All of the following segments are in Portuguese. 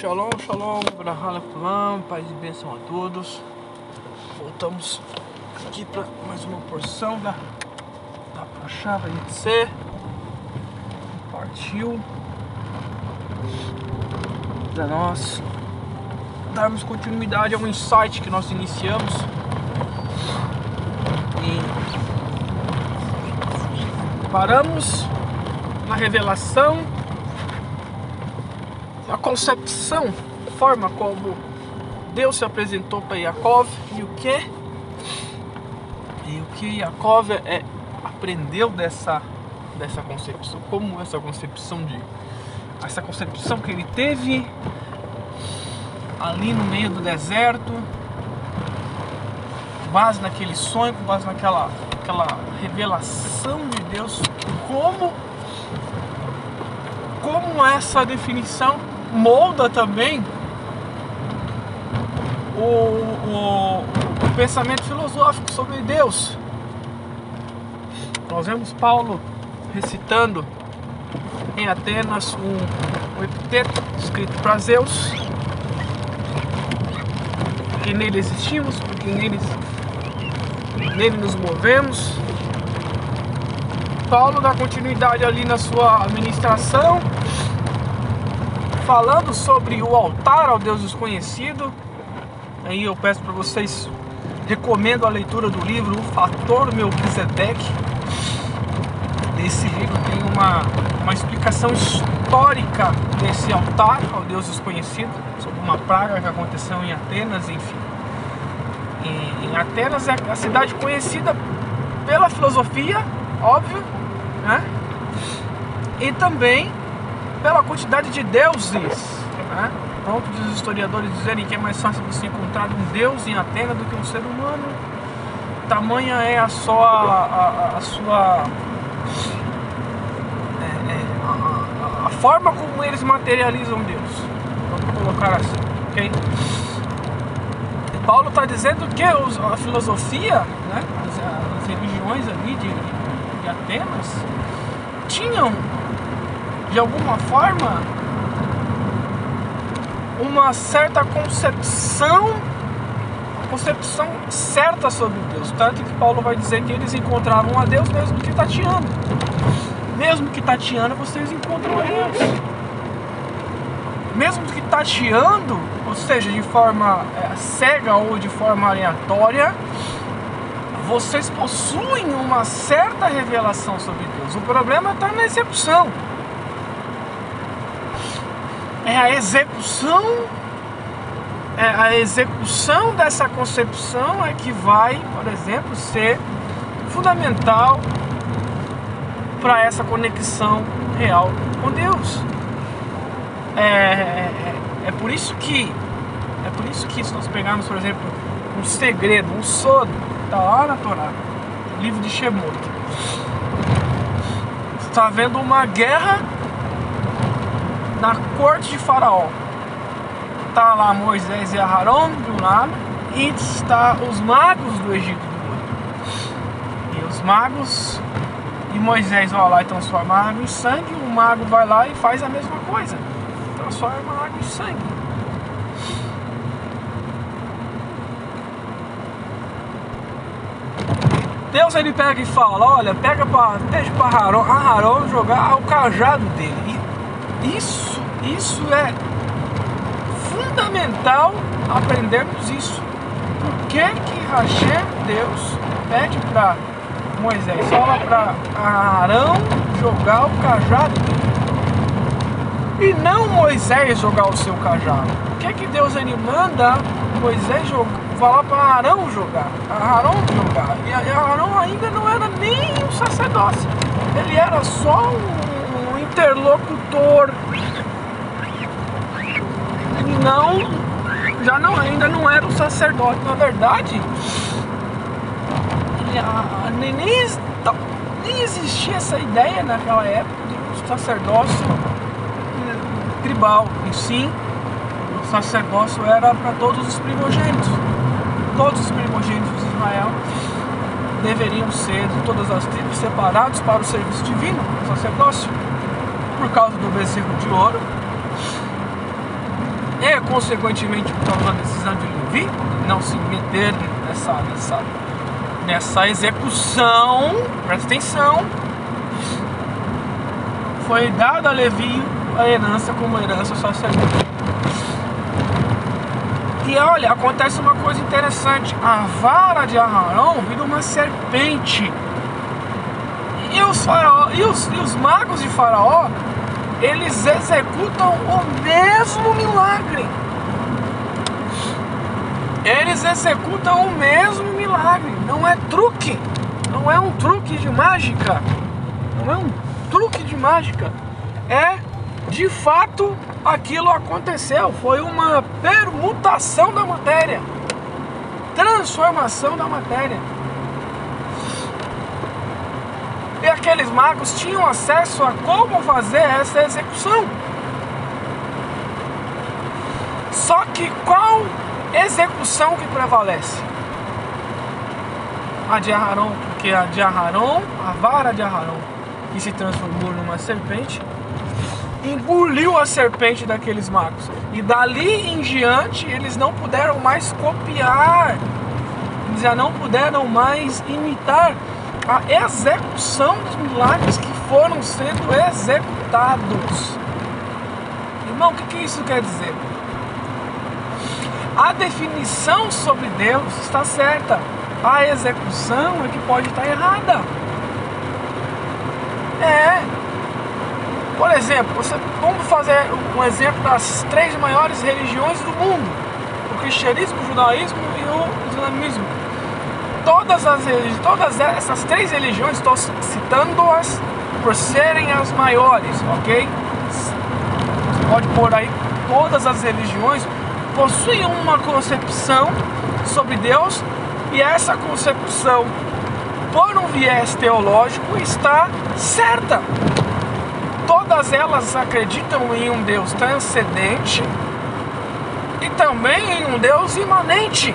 Shalom, shalom, Kulam, paz e bênção a todos. Voltamos aqui para mais uma porção da, da Pachá ser. Partiu para nós darmos continuidade ao insight que nós iniciamos. E paramos na revelação a concepção, forma como Deus se apresentou para Yaakov e o que e o que Yaakov é, aprendeu dessa dessa concepção, como essa concepção de essa concepção que ele teve ali no meio do deserto, com base naquele sonho, com base naquela aquela revelação de Deus, como como essa definição molda também o, o, o pensamento filosófico sobre Deus. Nós vemos Paulo recitando em Atenas um, um epiteto escrito para Zeus, porque nele existimos, porque nele, nele nos movemos. Paulo dá continuidade ali na sua administração falando sobre o altar ao Deus desconhecido. Aí eu peço para vocês, recomendo a leitura do livro O Fator Melquisedeque. Nesse livro tem uma, uma explicação histórica desse altar ao Deus desconhecido, sobre uma praga que aconteceu em Atenas, enfim. E, em Atenas é a cidade conhecida pela filosofia, óbvio, né? E também pela quantidade de deuses. Né? Outros historiadores dizerem que é mais fácil você encontrar um deus em Atena do que um ser humano. Tamanha é a sua, a, a, a sua é, é, a, a, forma como eles materializam Deus. Vamos colocar assim, ok? Paulo está dizendo que a filosofia, né, as, as religiões ali de, de Atenas tinham de alguma forma uma certa concepção concepção certa sobre Deus. Tanto que Paulo vai dizer que eles encontravam a Deus mesmo que tateando. Mesmo que tateando, vocês encontram a Deus. Mesmo que tateando, ou seja, de forma é, cega ou de forma aleatória, vocês possuem uma certa revelação sobre Deus. O problema está na execução é a execução é a execução dessa concepção é que vai, por exemplo, ser fundamental para essa conexão real com Deus. É, é, é, por isso que é por isso que se nós pegarmos, por exemplo, um segredo, um sono, está lá na Torá, livro de Shemot, está havendo uma guerra na corte de Faraó. Está lá Moisés e Aharon de um lado e está os magos do Egito do outro. E os magos e Moisés vai lá e transforma água em sangue, o mago vai lá e faz a mesma coisa, transforma a água em sangue. Deus ele pega e fala, olha, pega para deixa para Aharon jogar o cajado dele. E isso isso é fundamental aprendermos isso. Por que que Hashem, Deus, pede para Moisés, fala para Arão jogar o cajado e não Moisés jogar o seu cajado? Por que que Deus ele manda Moisés jogar, falar para Arão jogar, Arão jogar? E Arão ainda não era nem um sacerdócio, ele era só um interlocutor não, já não, ainda não era um sacerdote. Na verdade, nem, nem, nem existia essa ideia naquela época do sacerdócio tribal. E sim, o sacerdócio era para todos os primogênitos. Todos os primogênitos de Israel deveriam ser de todas as tribos separados para o serviço divino, o sacerdócio, por causa do bezerro de ouro e consequentemente causa da decisão de Levi não se meter nessa, nessa, nessa execução, presta atenção, foi dada a Levi a herança como herança sacerdotal. E olha, acontece uma coisa interessante: a vara de Arão vira uma serpente. E os, faraó, e os, e os magos de Faraó, eles executam o mesmo milagre. Eles executam o mesmo milagre. Não é truque. Não é um truque de mágica. Não é um truque de mágica. É de fato aquilo aconteceu. Foi uma permutação da matéria, transformação da matéria. E aqueles magos tinham acesso a como fazer essa execução. Só que qual execução que prevalece? A de Aharon, porque a de Aharon, a vara de Aharon, que se transformou numa serpente, engoliu a serpente daqueles magos. E dali em diante eles não puderam mais copiar, eles já não puderam mais imitar a execução dos milagres que foram sendo executados. Irmão, o que, que isso quer dizer? A definição sobre Deus está certa, a execução é que pode estar errada. É, por exemplo, você, vamos fazer um exemplo das três maiores religiões do mundo: o cristianismo, o judaísmo e o islamismo. Todas, as, todas essas três religiões, estou citando-as por serem as maiores, ok? Você pode pôr aí todas as religiões possuem uma concepção sobre Deus e essa concepção, por um viés teológico, está certa todas elas acreditam em um Deus transcendente e também em um Deus imanente.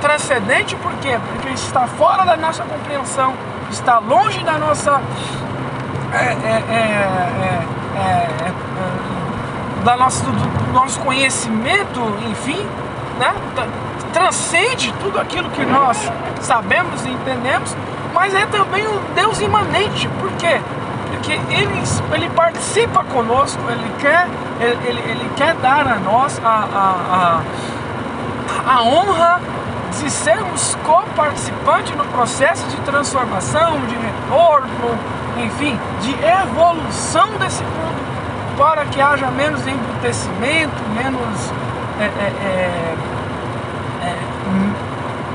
Transcendente por quê? Porque está fora da nossa compreensão, está longe da nossa. É, é, é, é, é da nossa, do nosso conhecimento, enfim, né? transcende tudo aquilo que nós sabemos e entendemos, mas é também um Deus imanente, por quê? porque ele, ele participa conosco, ele quer, ele, ele, ele quer dar a nós a, a, a, a honra de sermos co-participantes no processo de transformação, de retorno, enfim, de evolução desse mundo, para que haja menos embrutecimento, menos. É, é, é, é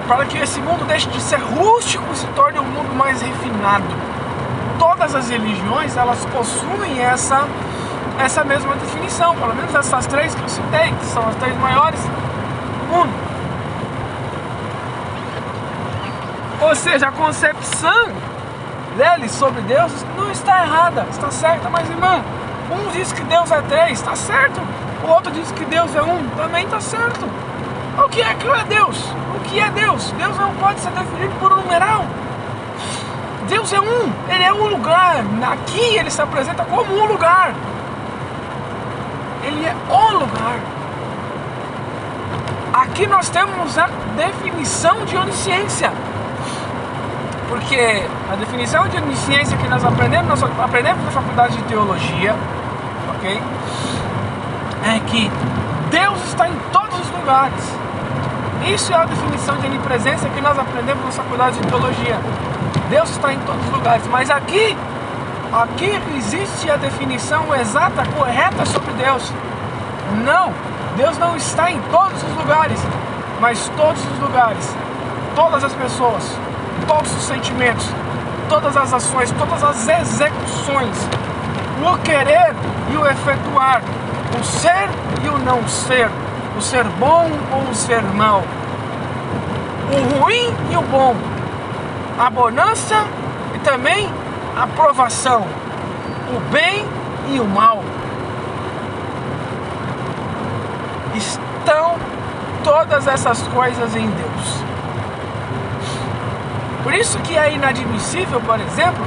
para que esse mundo deixe de ser rústico e se torne um mundo mais refinado todas as religiões elas possuem essa, essa mesma definição, pelo menos essas três que eu citei, que são as três maiores do mundo. Ou seja, a concepção deles sobre Deus não está errada, está certa, mas irmão, um diz que Deus é três, está certo, o outro diz que Deus é um, também está certo. O que é que é Deus? O que é Deus? Deus não pode ser definido por um numeral. Deus é um, Ele é um lugar. Aqui Ele se apresenta como um lugar. Ele é o lugar. Aqui nós temos a definição de onisciência. Porque a definição de onisciência que nós aprendemos, nós aprendemos na faculdade de teologia, ok? É que Deus está em todos os lugares. Isso é a definição de onipresença que nós aprendemos na faculdade de teologia. Deus está em todos os lugares, mas aqui, aqui existe a definição exata, correta sobre Deus. Não, Deus não está em todos os lugares, mas todos os lugares, todas as pessoas, todos os sentimentos, todas as ações, todas as execuções, o querer e o efetuar, o ser e o não ser, o ser bom ou o ser mau, o ruim e o bom, a bonança e também a provação, o bem e o mal. Estão todas essas coisas em Deus. Por isso que é inadmissível, por exemplo,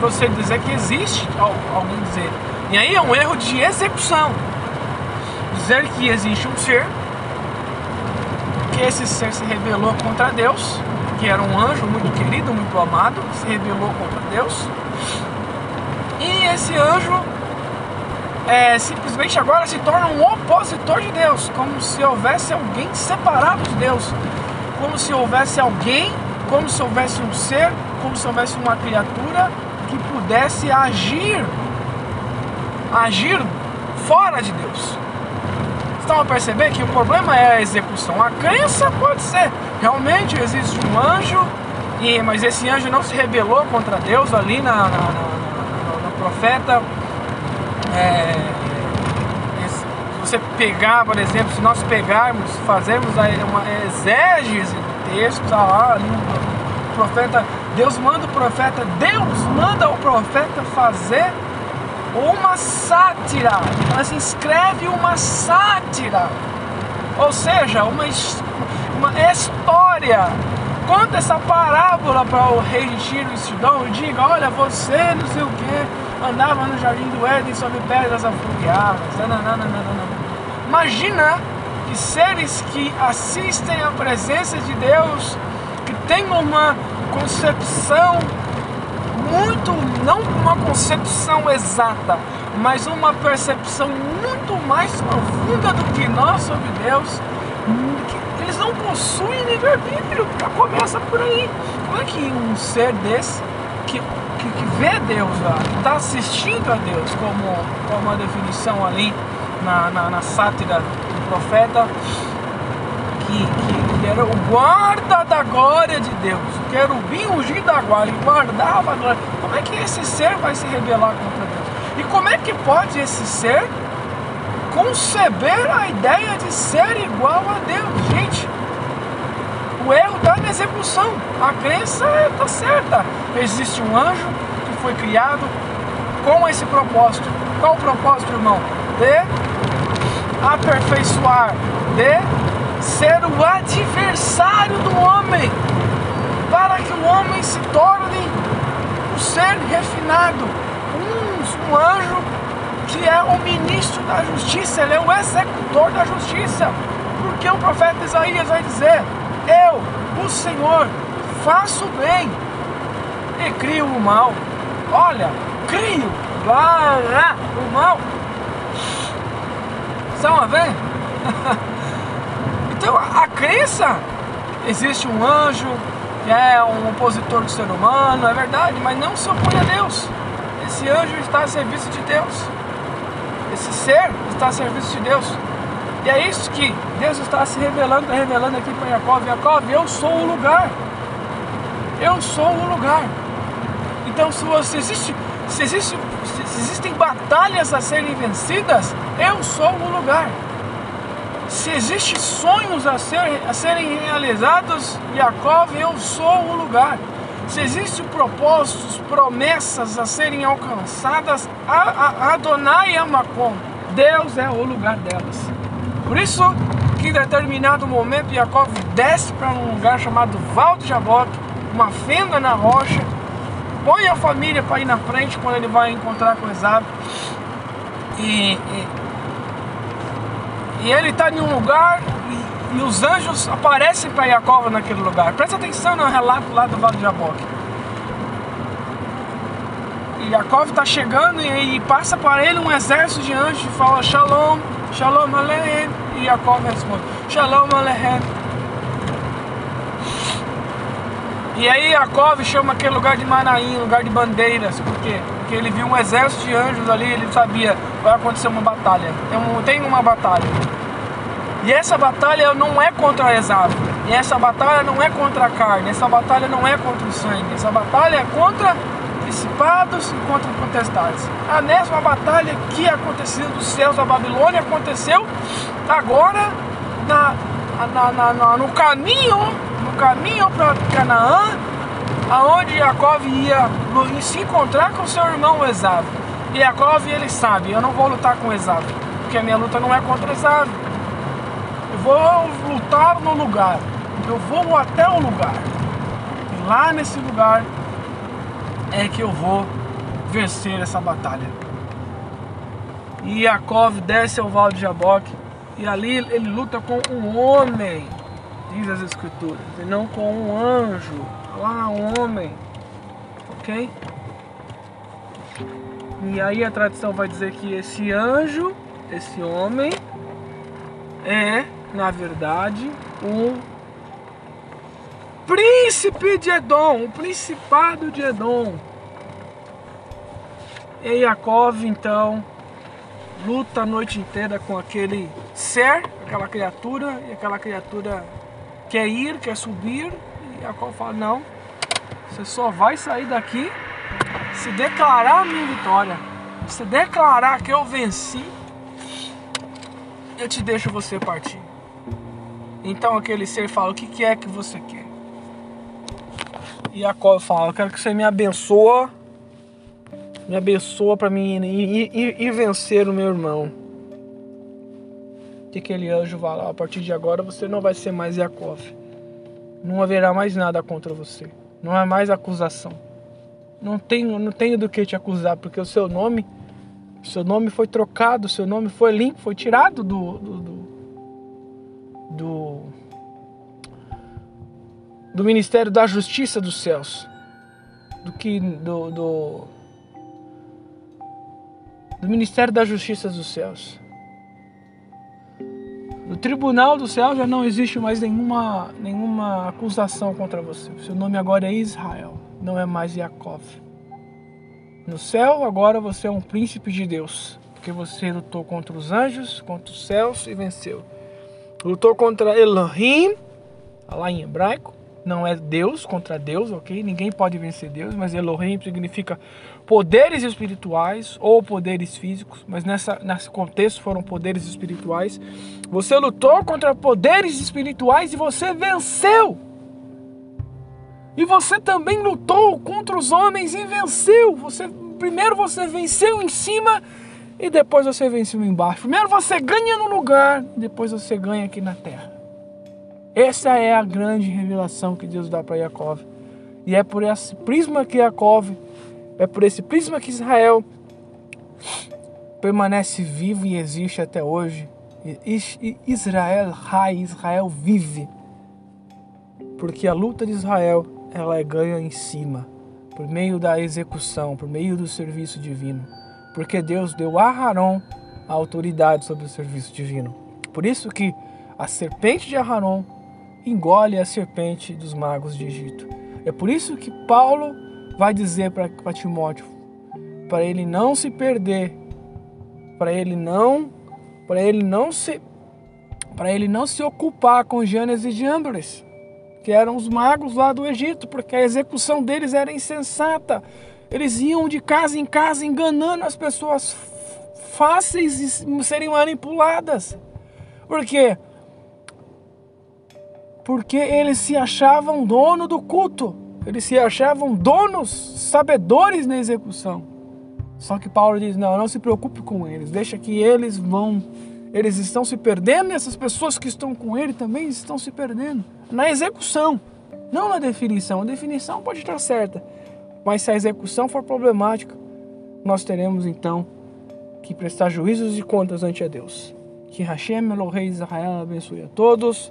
você dizer que existe alguém dizer. E aí é um erro de execução. dizer que existe um ser, que esse ser se rebelou contra Deus, que era um anjo muito querido, muito amado, se rebelou contra Deus. E esse anjo é, simplesmente agora se torna um opositor de Deus, como se houvesse alguém separado de Deus, como se houvesse alguém, como se houvesse um ser, como se houvesse uma criatura que pudesse agir, agir fora de Deus. Estão a perceber que o problema é a execução. A crença pode ser, realmente existe um anjo, e, mas esse anjo não se rebelou contra Deus ali na, na, na, no profeta. É, se você pegar, por exemplo, se nós pegarmos, fazermos uma exégese texto, tá lá ali o profeta, Deus manda o profeta, Deus manda o profeta fazer uma sátira. Ela se escreve uma sátira. Ou seja, uma, uma história. Conta essa parábola para o rei de Tiro e Sidão e diga: Olha, você não sei o que, andava no jardim do Éden sobre pedras afogueadas. Imagina seres que assistem à presença de Deus, que têm uma concepção muito, não uma concepção exata, mas uma percepção muito mais profunda do que nós sobre Deus. Eles não possuem livre-arbítrio, começa por aí. Como é que um ser desse, que, que, que vê Deus está assistindo a Deus, como, como a definição ali na, na, na sátira profeta, que, que, era o guarda da glória de Deus, o querubim ungido da glória, e guardava a glória. Como é que esse ser vai se rebelar contra Deus? E como é que pode esse ser conceber a ideia de ser igual a Deus? Gente, o erro está na execução. A crença está certa. Existe um anjo que foi criado com esse propósito. Qual o propósito, irmão? De aperfeiçoar, de ser o adversário do homem, para que o homem se torne um ser refinado, um, um anjo que é o ministro da justiça, ele é o executor da justiça. Porque o profeta Isaías vai dizer: Eu, o Senhor, faço o bem e crio o mal. Olha, crio lá, o mal. Estão a ver? Então a crença, existe um anjo, é um opositor do ser humano, é verdade, mas não se opõe a Deus. Esse anjo está a serviço de Deus. Esse ser está a serviço de Deus. E é isso que Deus está se revelando, está revelando aqui para Jacob. Jacob, eu sou o lugar. Eu sou o lugar. Então se você existe, se, existe, se existem batalhas a serem vencidas, eu sou o lugar se existem sonhos a, ser, a serem realizados, Yaakov, eu sou o lugar. Se existem propósitos, promessas a serem alcançadas, Adonai Amakom, Deus é o lugar delas. Por isso que em determinado momento Yaakov desce para um lugar chamado Val de Jaboque, uma fenda na rocha, põe a família para ir na frente quando ele vai encontrar com Esaú. E, e e ele está em um lugar e, e, os anjos aparecem para Jacob naquele lugar. Presta atenção no relato lá do Vale de Jaboque. E Jacob está chegando e, e, passa para ele um exército de anjos e fala Shalom, Shalom Aleichem. E Jacob responde Shalom Aleichem. E aí Jacob chama aquele lugar de Manaim, lugar de bandeiras. Por quê? Porque ele viu um exército de anjos ali, ele sabia vai acontecer uma batalha. Tem, um, tem uma batalha. E essa batalha não é contra Esaú. E essa batalha não é contra a carne. Essa batalha não é contra o sangue. Essa batalha é contra principados e contra potestades. A mesma batalha que aconteceu dos céus da Babilônia aconteceu agora na, na, na no caminho caminho para Canaã, aonde Jacob ia se encontrar com seu irmão Esaú. E Jacob ele sabe, eu não vou lutar com Esaú, porque a minha luta não é contra Esaú vou lutar no lugar. Eu vou até o lugar. E lá nesse lugar é que eu vou vencer essa batalha. E Yaakov desce ao Val de Jaboque E ali ele luta com um homem, diz as escrituras, e não com um anjo. Lá um homem. Ok? E aí a tradição vai dizer que esse anjo, esse homem, é, na verdade, o príncipe de Edom, o principado de Edom. E Yaakov então luta a noite inteira com aquele ser, aquela criatura, e aquela criatura quer ir, quer subir, e Yaakov fala: Não, você só vai sair daqui se declarar a minha vitória, se declarar que eu venci, eu te deixo você partir. Então aquele ser fala: O que, que é que você quer? E Jacob fala: Eu quero que você me abençoe, me abençoa para mim ir, ir, ir, vencer o meu irmão. Que aquele anjo fala: A partir de agora você não vai ser mais Jacob. Não haverá mais nada contra você. Não há mais acusação. Não tenho, não tenho do que te acusar, porque o seu nome, seu nome foi trocado, seu nome foi limpo, foi tirado do, do, do, do, do Ministério da Justiça dos céus, do que do, do, do Ministério da Justiça dos céus. No Tribunal do Céu já não existe mais nenhuma, nenhuma acusação contra você. Seu nome agora é Israel não é mais Yaakov. No céu, agora você é um príncipe de Deus, porque você lutou contra os anjos, contra os céus e venceu. Lutou contra Elohim, lá em hebraico, não é Deus contra Deus, ok? Ninguém pode vencer Deus, mas Elohim significa poderes espirituais ou poderes físicos, mas nessa, nesse contexto foram poderes espirituais. Você lutou contra poderes espirituais e você venceu. E você também lutou contra os homens e venceu. Você primeiro você venceu em cima e depois você venceu embaixo. Primeiro você ganha no lugar, depois você ganha aqui na terra. Essa é a grande revelação que Deus dá para Jacob. E é por esse prisma que Jacob, é por esse prisma que Israel permanece vivo e existe até hoje. Israel, Rai, Israel vive. Porque a luta de Israel ela é ganha em cima, por meio da execução, por meio do serviço divino. Porque Deus deu a Aharon a autoridade sobre o serviço divino. Por isso que a serpente de Aharon engole a serpente dos magos de Egito. É por isso que Paulo vai dizer para Timóteo, para ele não se perder, para ele não, para ele não se, para ele não se ocupar com Gênesis de Ambres que eram os magos lá do Egito, porque a execução deles era insensata. Eles iam de casa em casa enganando as pessoas fáceis de serem manipuladas. Por quê? Porque eles se achavam dono do culto. Eles se achavam donos, sabedores na execução. Só que Paulo diz: não, não se preocupe com eles, deixa que eles vão eles estão se perdendo e essas pessoas que estão com ele também estão se perdendo na execução, não na definição. A definição pode estar certa, mas se a execução for problemática, nós teremos então que prestar juízos e contas ante a Deus. Que Hashem, Elohei Israel, abençoe a todos.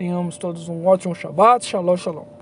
Tenhamos todos um ótimo Shabbat. Shalom, shalom.